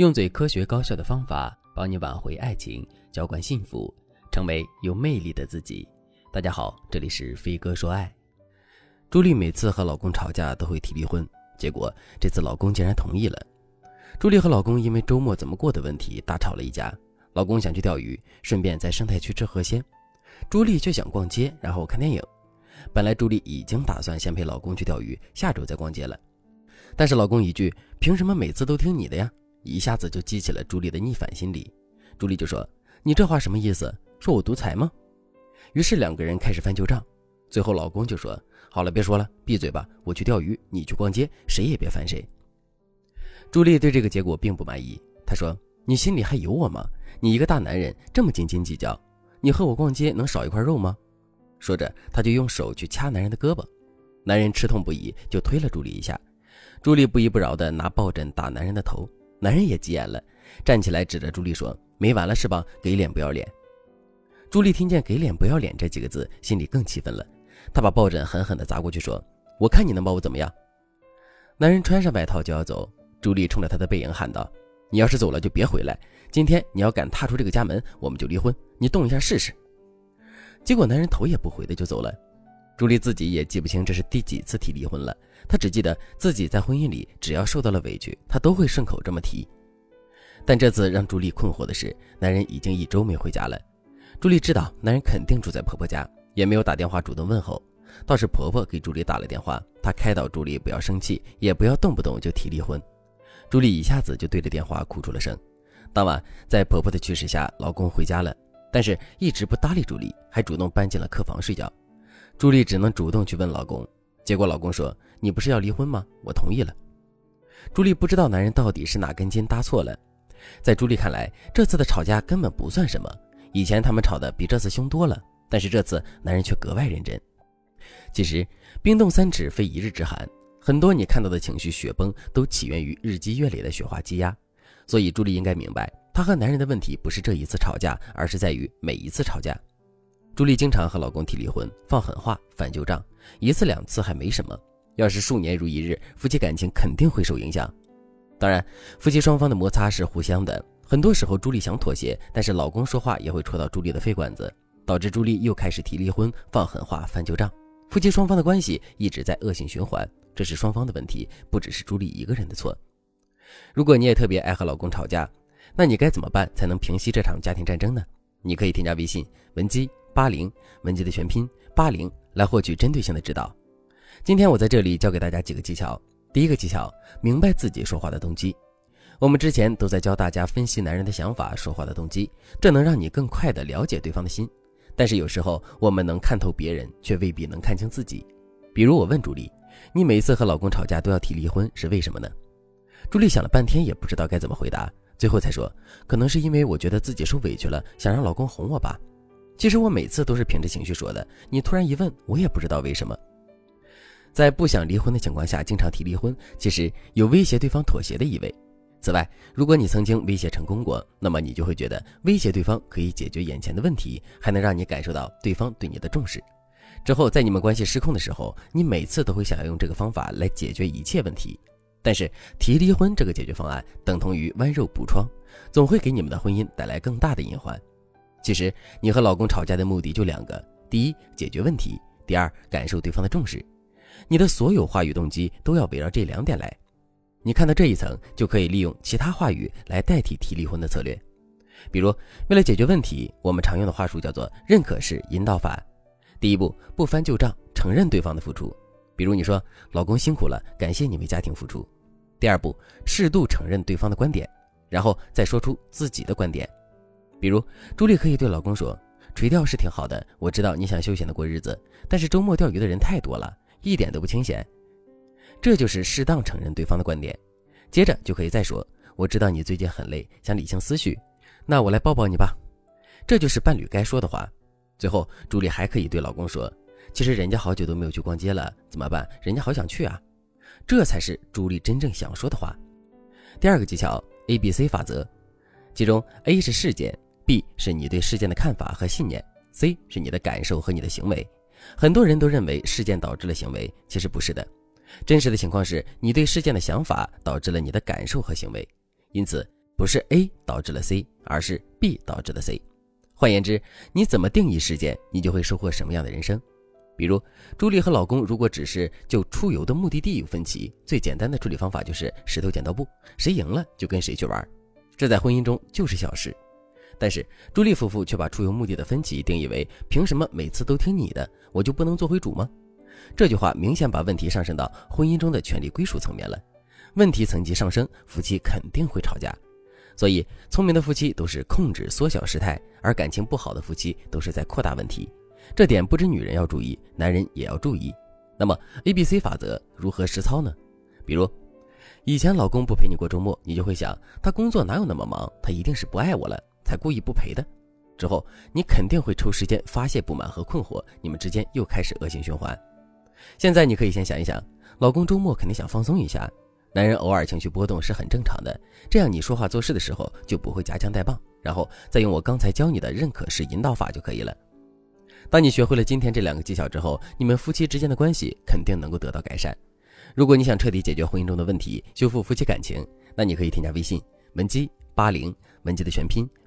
用最科学高效的方法帮你挽回爱情，浇灌幸福，成为有魅力的自己。大家好，这里是飞哥说爱。朱莉每次和老公吵架都会提离婚，结果这次老公竟然同意了。朱莉和老公因为周末怎么过的问题大吵了一架。老公想去钓鱼，顺便在生态区吃河鲜，朱莉却想逛街，然后看电影。本来朱莉已经打算先陪老公去钓鱼，下周再逛街了。但是老公一句“凭什么每次都听你的呀”，一下子就激起了朱莉的逆反心理。朱莉就说：“你这话什么意思？说我独裁吗？”于是两个人开始翻旧账。最后老公就说：“好了，别说了，闭嘴吧，我去钓鱼，你去逛街，谁也别烦谁。”朱莉对这个结果并不满意，她说：“你心里还有我吗？你一个大男人这么斤斤计较，你和我逛街能少一块肉吗？”说着，她就用手去掐男人的胳膊，男人吃痛不已，就推了朱莉一下。朱莉不依不饶地拿抱枕打男人的头，男人也急眼了，站起来指着朱莉说：“没完了是吧？给脸不要脸！”朱莉听见“给脸不要脸”这几个字，心里更气愤了，她把抱枕狠狠地砸过去，说：“我看你能把我怎么样？”男人穿上外套就要走，朱莉冲着他的背影喊道：“你要是走了就别回来！今天你要敢踏出这个家门，我们就离婚！你动一下试试！”结果男人头也不回的就走了。朱莉自己也记不清这是第几次提离婚了，她只记得自己在婚姻里只要受到了委屈，她都会顺口这么提。但这次让朱莉困惑的是，男人已经一周没回家了。朱莉知道男人肯定住在婆婆家，也没有打电话主动问候，倒是婆婆给朱莉打了电话，她开导朱莉不要生气，也不要动不动就提离婚。朱莉一下子就对着电话哭出了声。当晚，在婆婆的驱使下，老公回家了，但是一直不搭理朱莉，还主动搬进了客房睡觉。朱莉只能主动去问老公，结果老公说：“你不是要离婚吗？我同意了。”朱莉不知道男人到底是哪根筋搭错了。在朱莉看来，这次的吵架根本不算什么，以前他们吵的比这次凶多了，但是这次男人却格外认真。其实冰冻三尺非一日之寒，很多你看到的情绪雪崩都起源于日积月累的雪花积压，所以朱莉应该明白，她和男人的问题不是这一次吵架，而是在于每一次吵架。朱莉经常和老公提离婚，放狠话，翻旧账，一次两次还没什么，要是数年如一日，夫妻感情肯定会受影响。当然，夫妻双方的摩擦是互相的，很多时候朱莉想妥协，但是老公说话也会戳到朱莉的肺管子，导致朱莉又开始提离婚，放狠话，翻旧账，夫妻双方的关系一直在恶性循环，这是双方的问题，不只是朱莉一个人的错。如果你也特别爱和老公吵架，那你该怎么办才能平息这场家庭战争呢？你可以添加微信文姬。八零文姬的全拼八零来获取针对性的指导。今天我在这里教给大家几个技巧。第一个技巧，明白自己说话的动机。我们之前都在教大家分析男人的想法、说话的动机，这能让你更快的了解对方的心。但是有时候我们能看透别人，却未必能看清自己。比如我问朱莉：“你每次和老公吵架都要提离婚，是为什么呢？”朱莉想了半天也不知道该怎么回答，最后才说：“可能是因为我觉得自己受委屈了，想让老公哄我吧。”其实我每次都是凭着情绪说的，你突然一问，我也不知道为什么。在不想离婚的情况下，经常提离婚，其实有威胁对方妥协的意味。此外，如果你曾经威胁成功过，那么你就会觉得威胁对方可以解决眼前的问题，还能让你感受到对方对你的重视。之后，在你们关系失控的时候，你每次都会想要用这个方法来解决一切问题。但是提离婚这个解决方案等同于剜肉补疮，总会给你们的婚姻带来更大的隐患。其实你和老公吵架的目的就两个：第一，解决问题；第二，感受对方的重视。你的所有话语动机都要围绕这两点来。你看到这一层，就可以利用其他话语来代替提离婚的策略。比如，为了解决问题，我们常用的话术叫做“认可式引导法”。第一步，不翻旧账，承认对方的付出。比如你说：“老公辛苦了，感谢你为家庭付出。”第二步，适度承认对方的观点，然后再说出自己的观点。比如，朱莉可以对老公说：“垂钓是挺好的，我知道你想休闲的过日子，但是周末钓鱼的人太多了，一点都不清闲。”这就是适当承认对方的观点。接着就可以再说：“我知道你最近很累，想理清思绪，那我来抱抱你吧。”这就是伴侣该说的话。最后，朱莉还可以对老公说：“其实人家好久都没有去逛街了，怎么办？人家好想去啊。”这才是朱莉真正想说的话。第二个技巧：A B C 法则，其中 A 是事件。B 是你对事件的看法和信念，C 是你的感受和你的行为。很多人都认为事件导致了行为，其实不是的。真实的情况是你对事件的想法导致了你的感受和行为。因此不是 A 导致了 C，而是 B 导致的 C。换言之，你怎么定义事件，你就会收获什么样的人生。比如，朱莉和老公如果只是就出游的目的地有分歧，最简单的处理方法就是石头剪刀布，谁赢了就跟谁去玩。这在婚姻中就是小事。但是朱莉夫妇却把出游目的的分歧定义为：凭什么每次都听你的，我就不能做回主吗？这句话明显把问题上升到婚姻中的权利归属层面了。问题层级上升，夫妻肯定会吵架。所以，聪明的夫妻都是控制、缩小事态，而感情不好的夫妻都是在扩大问题。这点不止女人要注意，男人也要注意。那么，A、B、C 法则如何实操呢？比如，以前老公不陪你过周末，你就会想，他工作哪有那么忙，他一定是不爱我了，才故意不陪的。之后，你肯定会抽时间发泄不满和困惑，你们之间又开始恶性循环。现在，你可以先想一想，老公周末肯定想放松一下，男人偶尔情绪波动是很正常的。这样，你说话做事的时候就不会夹枪带棒，然后再用我刚才教你的认可式引导法就可以了。当你学会了今天这两个技巧之后，你们夫妻之间的关系肯定能够得到改善。如果你想彻底解决婚姻中的问题，修复夫妻感情，那你可以添加微信文姬八零，文姬的全拼